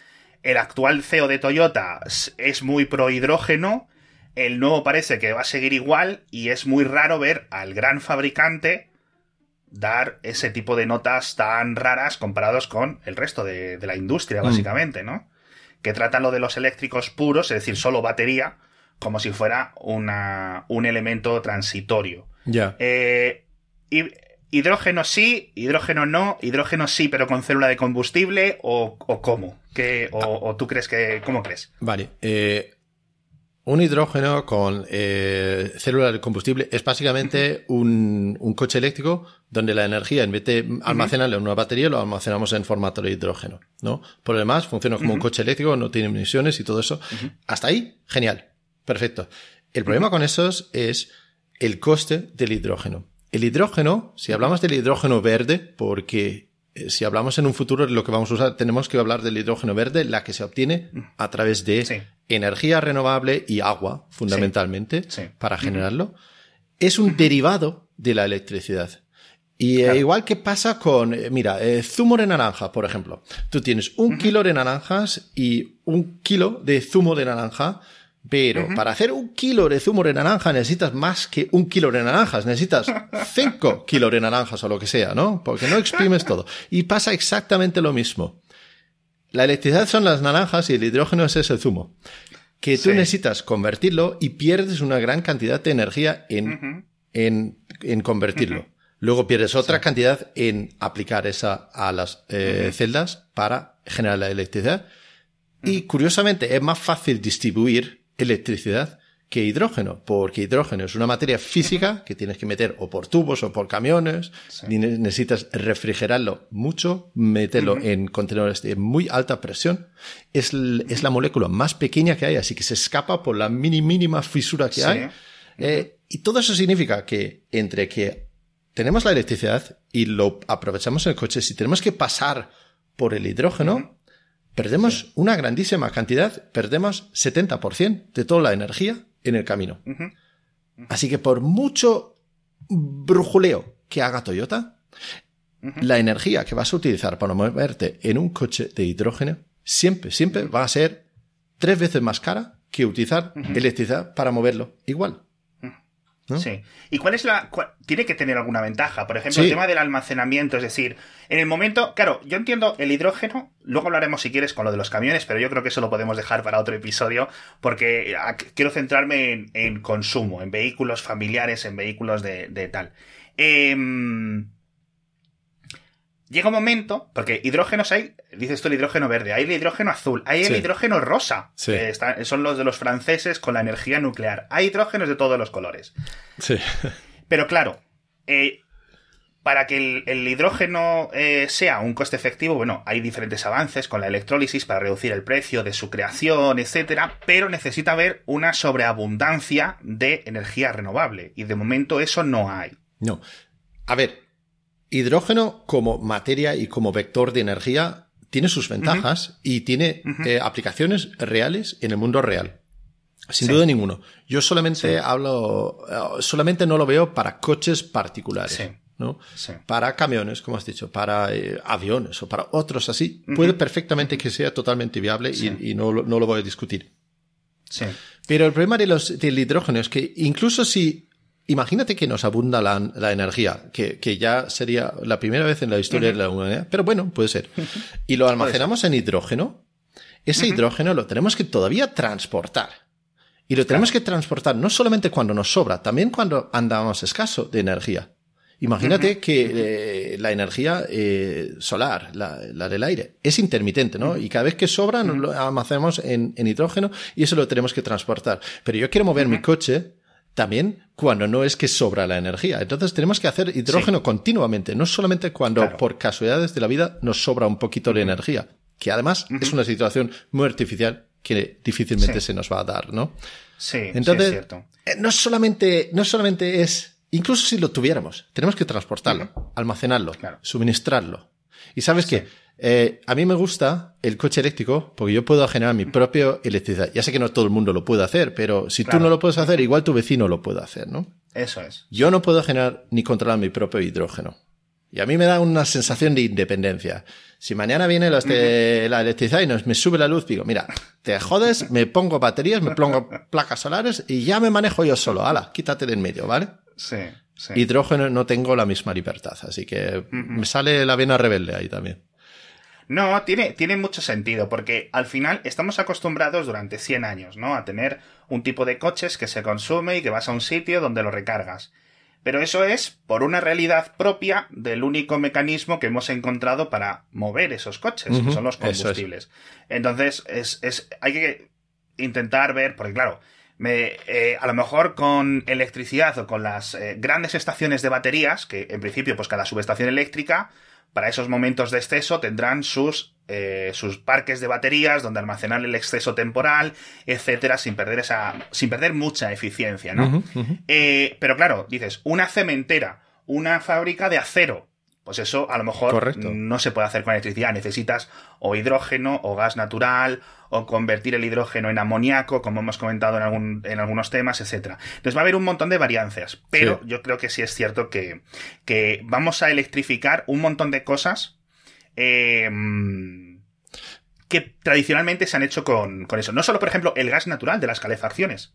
El actual CEO de Toyota es muy pro hidrógeno el nuevo parece que va a seguir igual y es muy raro ver al gran fabricante dar ese tipo de notas tan raras comparados con el resto de, la industria, mm. básicamente, ¿no? Que tratan lo de los eléctricos puros, es decir, solo batería, como si fuera una, un elemento transitorio. Ya. Eh, hidrógeno sí, hidrógeno no, hidrógeno sí, pero con célula de combustible, o, cómo? ¿Qué, o, tú crees que. ¿Cómo crees? Vale. Eh, un hidrógeno con eh, células de combustible es básicamente un, coche eléctrico donde la energía, en vez de almacenarla en una batería, lo almacenamos en formato de hidrógeno, ¿no? Por lo demás, funciona como un coche eléctrico, no tiene emisiones y todo eso. Hasta ahí, genial. Perfecto. El problema con esos es el coste del hidrógeno. El hidrógeno, si hablamos del hidrógeno verde, porque si hablamos en un futuro de lo que vamos a usar, tenemos que hablar del hidrógeno verde, la que se obtiene a través de energía renovable y agua, fundamentalmente, para generarlo, es un derivado de la electricidad. Y eh, igual que pasa con, eh, mira, eh, zumo de naranja, por ejemplo. Tú tienes un kilo de naranjas y un kilo de zumo de naranja, pero para hacer un kilo de zumo de naranja necesitas más que un kilo de naranjas, necesitas cinco kilos de naranjas o lo que sea, ¿no? Porque no exprimes todo. Y pasa exactamente lo mismo. La electricidad son las naranjas y el hidrógeno es ese zumo. Que tú necesitas convertirlo y pierdes una gran cantidad de energía en, en, convertirlo. Luego pierdes otra cantidad en aplicar esa a las eh, celdas para generar la electricidad. Y curiosamente es más fácil distribuir electricidad que hidrógeno, porque hidrógeno es una materia física que tienes que meter o por tubos o por camiones, necesitas refrigerarlo mucho, meterlo en contenedores de muy alta presión, es, es, la molécula más pequeña que hay, así que se escapa por la mini mínima fisura que hay. Eh, y todo eso significa que entre que tenemos la electricidad y lo aprovechamos en el coche, si tenemos que pasar por el hidrógeno, perdemos una grandísima cantidad, perdemos 70% de toda la energía en el camino. Así que por mucho brujuleo que haga Toyota, la energía que vas a utilizar para moverte en un coche de hidrógeno siempre, siempre va a ser tres veces más cara que utilizar electricidad para moverlo igual. Sí. ¿Y cuál es la. tiene que tener alguna ventaja? Por ejemplo, el tema del almacenamiento, es decir, en el momento. Claro, yo entiendo el hidrógeno, luego hablaremos si quieres con lo de los camiones, pero yo creo que eso lo podemos dejar para otro episodio, porque quiero centrarme en, consumo, en vehículos familiares, en vehículos de, de tal. Eh, llega un momento, porque hidrógenos hay, dices tú el hidrógeno verde, hay el hidrógeno azul, hay el hidrógeno rosa, que son los de los franceses con la energía nuclear, hay hidrógenos de todos los colores. Sí. Pero claro, eh, para que el, hidrógeno eh, sea un coste efectivo, bueno, hay diferentes avances con la electrólisis para reducir el precio de su creación, etcétera, pero necesita haber una sobreabundancia de energía renovable, y de momento eso no hay. No. A ver, Hidrógeno como materia y como vector de energía tiene sus ventajas y tiene eh, aplicaciones reales en el mundo real. Sin duda ninguno. Yo solamente hablo, eh, solamente no lo veo para coches particulares. ¿no? Para camiones, como has dicho, para eh, aviones o para otros así, puede perfectamente que sea totalmente viable y, no, no, lo voy a discutir. Pero el problema de los, del hidrógeno es que incluso si Imagínate que nos abunda la, energía, que, que, ya sería la primera vez en la historia de la humanidad, pero bueno, puede ser. Y lo almacenamos en hidrógeno. Ese hidrógeno lo tenemos que todavía transportar. Y lo tenemos que transportar no solamente cuando nos sobra, también cuando andamos escaso de energía. Imagínate que eh, la energía eh, solar, la, la, del aire, es intermitente, ¿no? Y cada vez que sobra, nos lo almacenamos en, en, hidrógeno y eso lo tenemos que transportar. Pero yo quiero mover mi coche también cuando no es que sobra la energía. Entonces tenemos que hacer hidrógeno continuamente, no solamente cuando por casualidades de la vida nos sobra un poquito de energía, que además es una situación muy artificial que difícilmente se nos va a dar, ¿no? Sí, Entonces, es cierto. Eh, no solamente, no solamente es, incluso si lo tuviéramos, tenemos que transportarlo, almacenarlo, suministrarlo. Y sabes que eh, a mí me gusta el coche eléctrico porque yo puedo generar mi propia electricidad. Ya sé que no todo el mundo lo puede hacer, pero si tú no lo puedes hacer, igual tu vecino lo puede hacer, ¿no? Eso es. Yo no puedo generar ni controlar mi propio hidrógeno. Y a mí me da una sensación de independencia. Si mañana viene los de la electricidad y nos, me sube la luz, digo, mira, te jodes, me pongo baterías, me pongo placas solares y ya me manejo yo solo. Hala, quítate de en medio, ¿vale? Sí, sí. Hidrógeno no tengo la misma libertad, así que me sale la vena rebelde ahí también. No, tiene, tiene mucho sentido, porque al final estamos acostumbrados durante 100 años, ¿no? A tener un tipo de coches que se consume y que vas a un sitio donde lo recargas. Pero eso es por una realidad propia del único mecanismo que hemos encontrado para mover esos coches, que son los combustibles. Entonces, es, es, hay que intentar ver, porque claro, me, eh, a lo mejor con electricidad o con las eh, grandes estaciones de baterías, que en principio, pues cada subestación eléctrica para esos momentos de exceso tendrán sus, eh, sus parques de baterías donde almacenar el exceso temporal, etcétera, sin perder esa, sin perder mucha eficiencia, ¿no? Eh, pero claro, dices, una cementera, una fábrica de acero, pues eso a lo mejor no se puede hacer con electricidad. Necesitas o hidrógeno o gas natural o convertir el hidrógeno en amoníaco, como hemos comentado en, algún, en algunos temas, etcétera. Entonces va a haber un montón de varianzas, pero yo creo que sí es cierto que, que vamos a electrificar un montón de cosas em, que tradicionalmente se han hecho con, con, eso. No solo, por ejemplo, el gas natural de las calefacciones.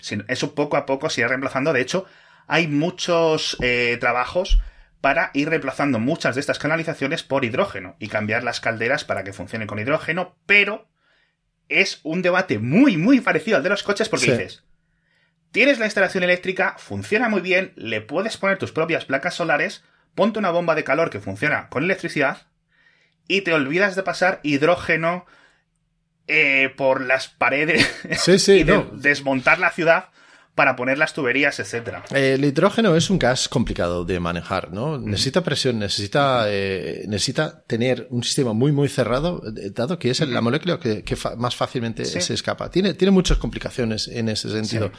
Sino eso poco a poco se irá reemplazando. De hecho, hay muchos eh, trabajos para ir reemplazando muchas de estas canalizaciones por hidrógeno y cambiar las calderas para que funcionen con hidrógeno, pero es un debate muy, muy parecido al de los coches porque dices, tienes la instalación eléctrica, funciona muy bien, le puedes poner tus propias placas solares, ponte una bomba de calor que funciona con electricidad y te olvidas de pasar hidrógeno eh, por las paredes y desmontar la ciudad para poner las tuberías, etcétera. El hidrógeno es un gas complicado de manejar, ¿no? Necesita presión, necesita, eh, necesita tener un sistema muy, muy cerrado, eh, dado que es la molécula que, más fácilmente se escapa. Tiene, tiene muchas complicaciones en ese sentido.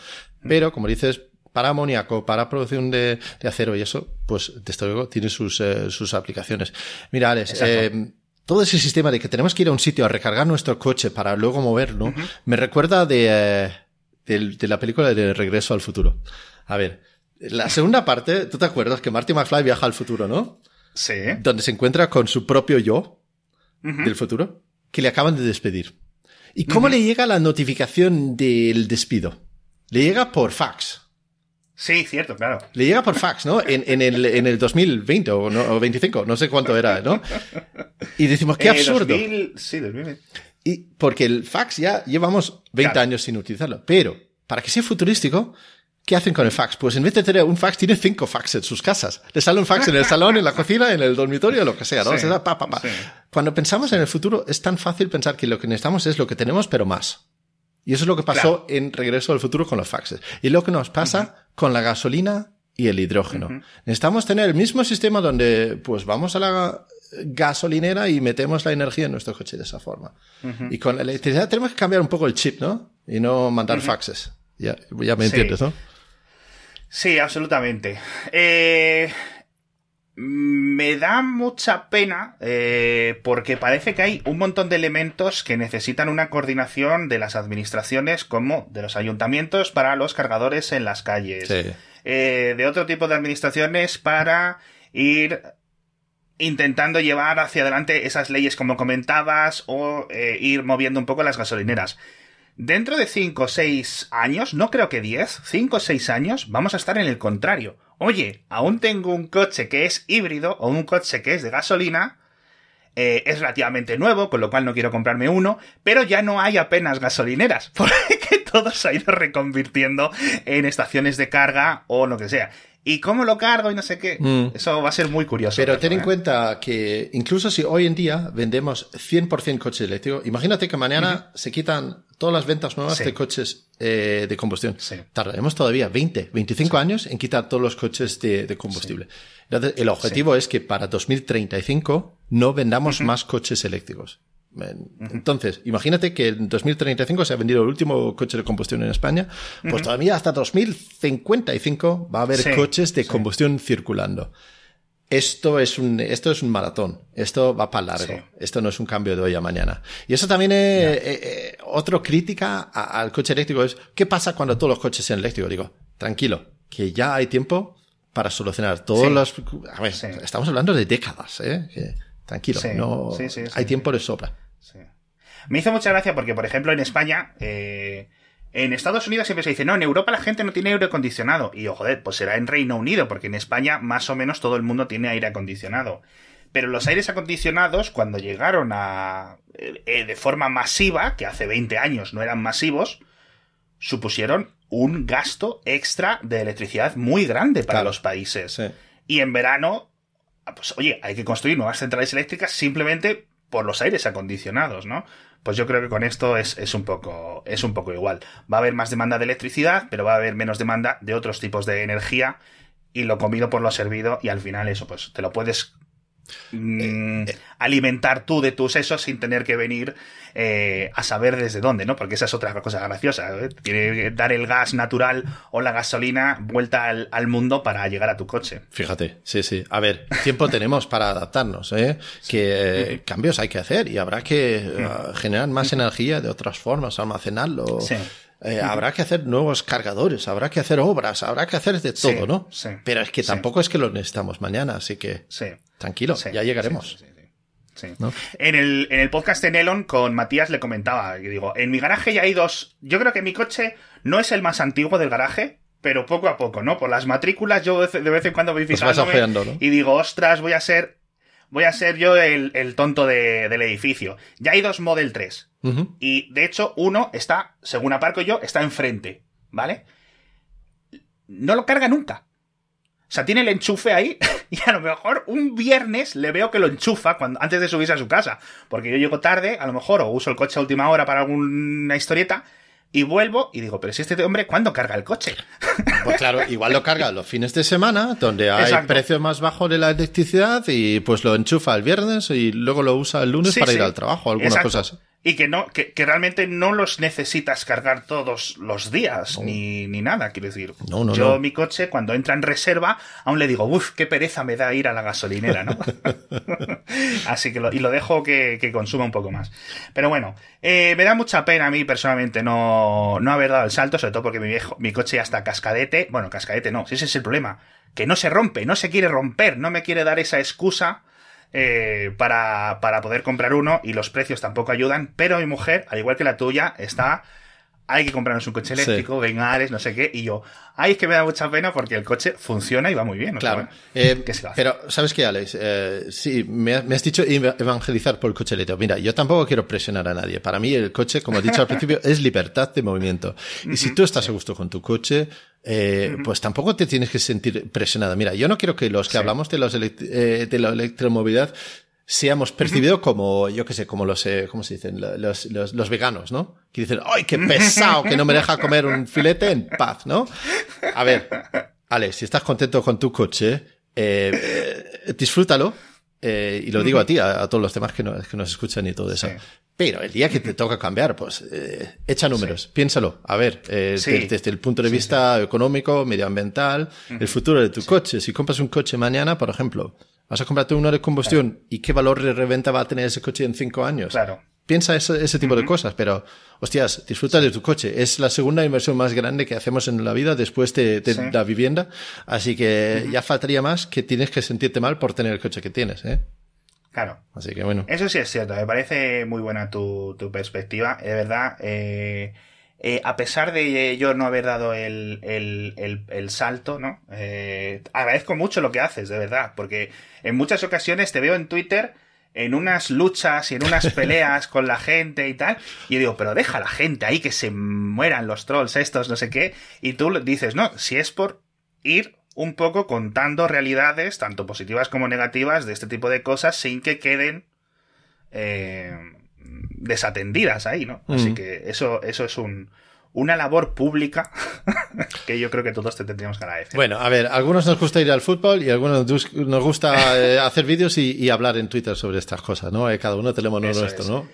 Pero, como dices, para amoníaco, para producción de, acero y eso, pues desde luego tiene sus, eh, sus aplicaciones. Mira, Alex, todo ese sistema de que tenemos que ir a un sitio a recargar nuestro coche para luego moverlo, me recuerda de de, la película de Regreso al Futuro. A ver, la segunda parte, ¿tú te acuerdas que Marty McFly viaja al futuro, no? Sí. Donde se encuentra con su propio yo del futuro, que le acaban de despedir. ¿Y cómo le llega la notificación del despido? Le llega por fax. Sí, cierto, claro. Le llega por fax, ¿no? En, en, el, en el 2020 o, no, o 25, no sé cuánto era, ¿no? Y decimos, qué eh, absurdo. sí, 2020. Y porque el fax ya llevamos 20 años sin utilizarlo. Pero, para que sea futurístico, ¿qué hacen con el fax? Pues en vez de tener un fax, tiene cinco fax en sus casas. Le sale un fax en el salón, en la cocina, en el dormitorio, lo que sea, ¿no? pa, pa, pa. Cuando pensamos en el futuro, es tan fácil pensar que lo que necesitamos es lo que tenemos, pero más. Y eso es lo que pasó en Regreso al Futuro con los faxes. Y lo que nos pasa con la gasolina y el hidrógeno. Necesitamos tener el mismo sistema donde, pues vamos a la gasolinera y metemos la energía en nuestro coche de esa forma. Y con la electricidad tenemos que cambiar un poco el chip, ¿no? Y no mandar faxes. Ya, ya me entiendes, ¿no? Sí, absolutamente. Eh, me da mucha pena eh, porque parece que hay un montón de elementos que necesitan una coordinación de las administraciones como de los ayuntamientos para los cargadores en las calles. Eh, de otro tipo de administraciones para ir intentando llevar hacia adelante esas leyes como comentabas o eh, ir moviendo un poco las gasolineras. Dentro de 5 o 6 años, no creo que 10, 5 o 6 años, vamos a estar en el contrario. Oye, aún tengo un coche que es híbrido o un coche que es de gasolina, eh, es relativamente nuevo, con lo cual no quiero comprarme uno, pero ya no hay apenas gasolineras, porque todo se ha ido reconvirtiendo en estaciones de carga o lo que sea. ¿Y cómo lo cargo y no sé qué? Mm. Eso va a ser muy curioso. Pero ten en ¿eh? cuenta que incluso si hoy en día vendemos 100% coches eléctricos, imagínate que mañana se quitan todas las ventas nuevas de coches eh, de combustión. Tardaremos todavía 20, 25 años en quitar todos los coches de, combustible. Entonces, el objetivo es que para 2035 no vendamos más coches eléctricos. Entonces, imagínate que en 2035 se ha vendido el último coche de combustión en España, pues todavía hasta 2055 va a haber coches de combustión circulando. Esto es un, esto es un maratón. Esto va para largo. Esto no es un cambio de hoy a mañana. Y eso también es, eh, eh, otra crítica al coche eléctrico es, ¿qué pasa cuando todos los coches sean eléctricos? Digo, tranquilo, que ya hay tiempo para solucionar todos los, a ver, estamos hablando de décadas, ¿eh? Tranquilo, no hay tiempo de sobra. Me hizo mucha gracia porque, por ejemplo, en España, eh, en Estados Unidos siempre se dice, no, en Europa la gente no tiene aire acondicionado. Y, oh, joder, pues será en Reino Unido, porque en España más o menos todo el mundo tiene aire acondicionado. Pero los aires acondicionados, cuando llegaron a. Eh, de forma masiva, que hace 20 años no eran masivos, supusieron un gasto extra de electricidad muy grande para los países. Y en verano pues oye, hay que construir nuevas centrales eléctricas simplemente por los aires acondicionados, ¿no? Pues yo creo que con esto es, es, un poco, es un poco igual. Va a haber más demanda de electricidad, pero va a haber menos demanda de otros tipos de energía y lo comido por lo servido y al final eso, pues te lo puedes Mm, alimentar tú de tus sesos sin tener que venir eh, a saber desde dónde, ¿no? Porque esa es otra cosa graciosa. ¿eh? Tiene que dar el gas natural o la gasolina vuelta al, mundo para llegar a tu coche. Fíjate, sí, sí. A ver, tiempo tenemos para adaptarnos, ¿eh? Que eh, cambios hay que hacer y habrá que generar más energía de otras formas, almacenarlo. Habrá que hacer nuevos cargadores, habrá que hacer obras, habrá que hacer de todo, ¿no? Pero es que tampoco es que lo necesitamos mañana, así que. Sí. Tranquilo, ya llegaremos. En, el, en el podcast de Nelon con Matías le comentaba, y digo, en mi garaje ya hay dos. Yo creo que mi coche no es el más antiguo del garaje, pero poco a poco, ¿no? Por las matrículas yo de vez en cuando voy pues fijándome y digo, ostras, voy a ser voy a ser yo el, tonto del edificio. Ya hay dos Model 3. Y de hecho, uno está, según aparco yo, está enfrente. ¿Vale? No lo carga nunca. O sea, tiene el enchufe ahí y a lo mejor un viernes le veo que lo enchufa cuando, antes de subirse a su casa. Porque yo llego tarde, a lo mejor, o uso el coche a última hora para alguna historieta, y vuelvo y digo, pero si este hombre, ¿cuándo carga el coche? Pues claro, igual lo carga los fines de semana, donde hay precio más bajo de la electricidad, y pues lo enchufa el viernes y luego lo usa el lunes para ir al trabajo, algunas cosas y que no que, que, realmente no los necesitas cargar todos los días ni, ni, nada quiero decir. No, no, yo mi coche cuando entra en reserva aún le digo uff qué pereza me da ir a la gasolinera no así que lo, y lo dejo que, que, consuma un poco más. Pero bueno eh, me da mucha pena a mí personalmente no, no haber dado el salto sobre todo porque mi viejo mi coche ya está cascadete. Bueno cascadete no ese es el problema que no se rompe no se quiere romper no me quiere dar esa excusa eh, para, para poder comprar uno y los precios tampoco ayudan, pero mi mujer, al igual que la tuya, está hay que comprarnos un coche eléctrico, sí. no sé qué, y yo, ay, es que me da mucha pena porque el coche funciona y va muy bien. Claro. Eh, pero, ¿sabes qué, Alex? Eh, sí, me, has dicho evangelizar por el coche eléctrico. Mira, yo tampoco quiero presionar a nadie. Para mí el coche, como he dicho al principio, es libertad de movimiento. Y si tú estás a gusto con tu coche, eh, pues tampoco te tienes que sentir presionada. Mira, yo no quiero que los que hablamos de, los de la electromovilidad seamos percibidos como, yo qué sé, como los, eh, ¿cómo se dicen? Los, los, los, veganos, ¿no? Que dicen, ¡ay, qué pesado que no me deja comer un filete en paz, ¿no? A ver, Alex, si estás contento con tu coche, eh, eh disfrútalo. Eh, y lo digo a ti, a, todos los demás que, no, que nos escuchan y todo eso. Pero el día que te toca cambiar, pues eh, echa números, piénsalo. A ver, eh, desde, el punto de vista económico, medioambiental, el futuro de tu coche. Si compras un coche mañana, por ejemplo, Vas a comprarte uno de combustión y qué valor de reventa va a tener ese coche en cinco años. Claro. piensa ese, tipo de cosas, pero, hostias, disfruta de tu coche. Es la segunda inversión más grande que hacemos en la vida después de, la vivienda. Así que ya faltaría más que tienes que sentirte mal por tener el coche que tienes, ¿eh? Claro. Así que bueno. Eso sí es cierto, me parece muy buena tu, perspectiva. De verdad, eh, eh, a pesar de yo no haber dado el, salto, ¿no? Eh, agradezco mucho lo que haces, de verdad, porque en muchas ocasiones te veo en Twitter en unas luchas y en unas peleas con la gente y tal, y yo digo, pero deja a la gente ahí que se mueran los trolls estos, no sé qué, y tú dices, no, si es por ir un poco contando realidades, tanto positivas como negativas, de este tipo de cosas, sin que queden eh, desatendidas ahí, ¿no? Así que eso, eso es un, una labor pública que yo creo que todos te tendríamos que agradecer. Bueno, a ver, algunos nos gusta ir al fútbol y algunos nos gusta eh, hacer vídeos y, hablar en Twitter sobre estas cosas, ¿no? Eh, cada uno tenemos lo nuestro, ¿no?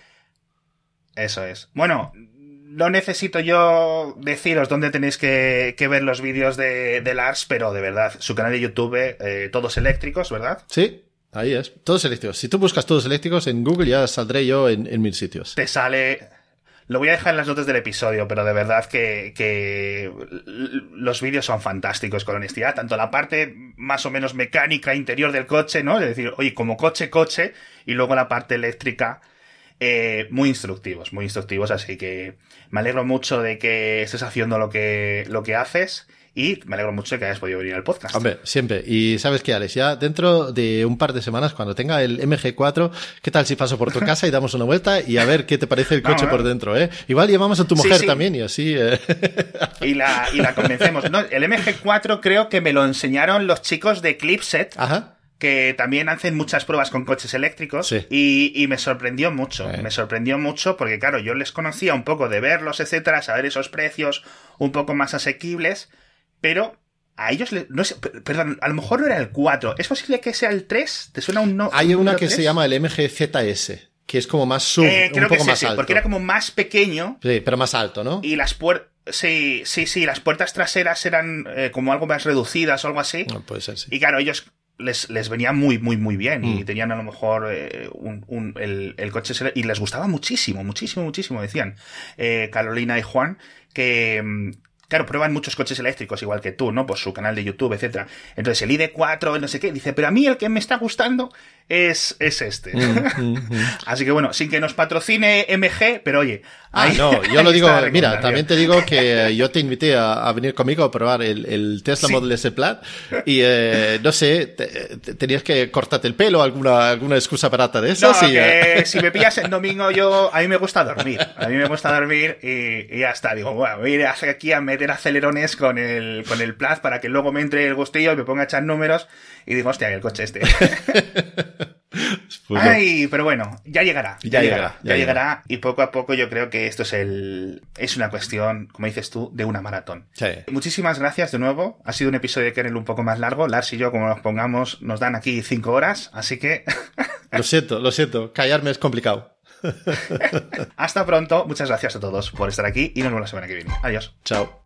Eso es. Bueno, no necesito yo deciros dónde tenéis que, ver los vídeos de, Lars, pero de verdad, su canal de YouTube, eh, Todos Eléctricos, ¿verdad? Sí, Ahí es. Todos eléctricos. Si tú buscas todos eléctricos en Google ya saldré yo en, mil sitios. Te sale... Lo voy a dejar en las notas del episodio, pero de verdad que, los vídeos son fantásticos con honestidad. Tanto la parte más o menos mecánica interior del coche, ¿no? Es decir, oye, como coche, coche, y luego la parte eléctrica, eh, muy instructivos, muy instructivos. Así que me alegro mucho de que estés haciendo lo que, lo que haces y me alegro mucho de que hayas podido venir al podcast. Hombre, siempre. Y sabes qué, Alex, ya dentro de un par de semanas, cuando tenga el MG4, ¿qué tal si paso por tu casa y damos una vuelta y a ver qué te parece el coche por dentro? ¿eh? Igual llevamos a tu mujer también y así. Eh. Y, la, y la convencemos. No, el MG4 creo que me lo enseñaron los chicos de Clipset. Ajá que también hacen muchas pruebas con coches eléctricos y, y, me sorprendió mucho, me sorprendió mucho porque claro, yo les conocía un poco de verlos, etcétera, saber esos precios un poco más asequibles, pero a ellos, no sé, perdón, a lo mejor no era el 4. ¿Es posible que sea el 3? ¿Te suena un no? Hay una que se llama el MGZS, que es como más sub, eh, un poco más alto. porque era como más pequeño. Sí, pero más alto, ¿no? Y las puertas. Sí, sí, sí, las puertas traseras eran eh, como algo más reducidas o algo así. No, puede ser, sí. Y claro, ellos les, les venía muy, muy, muy bien. Y mm. tenían a lo mejor eh, un, el, el, coche. Y les gustaba muchísimo, muchísimo, muchísimo, decían Carolina y Juan, que, mm, Claro, prueban muchos coches eléctricos igual que tú, ¿no? Por su canal de YouTube, etcétera. Entonces el ID4, no sé qué, dice, pero a mí el que me está gustando es, es este. Mm, mm, mm. Así que bueno, sin que nos patrocine MG, pero oye. Ah, no, yo lo digo, mira, también te digo que yo te invité a, venir conmigo a probar el, Tesla Model S Plaid y eh, no sé, tenías que cortarte el pelo, alguna, alguna excusa barata de eso. No, que si me pillas el domingo yo, a mí me gusta dormir, a mí me gusta dormir y, ya está. Digo, bueno, voy a ir aquí a meter acelerones con el, con el Plaid para que luego me entre el gustillo y me ponga a echar números y digo, hostia, el coche este. Ay, pero bueno, ya llegará. Ya, llegará, ya, llegará. Y poco a poco yo creo que esto es el. Es una cuestión, como dices tú, de una maratón. Muchísimas gracias de nuevo. Ha sido un episodio de Kernel un poco más largo. Lars y yo, como nos pongamos, nos dan aquí cinco horas. Así que. lo siento, lo siento. Callarme es complicado. Hasta pronto. Muchas gracias a todos por estar aquí y nos vemos la semana que viene. Adiós. Chao.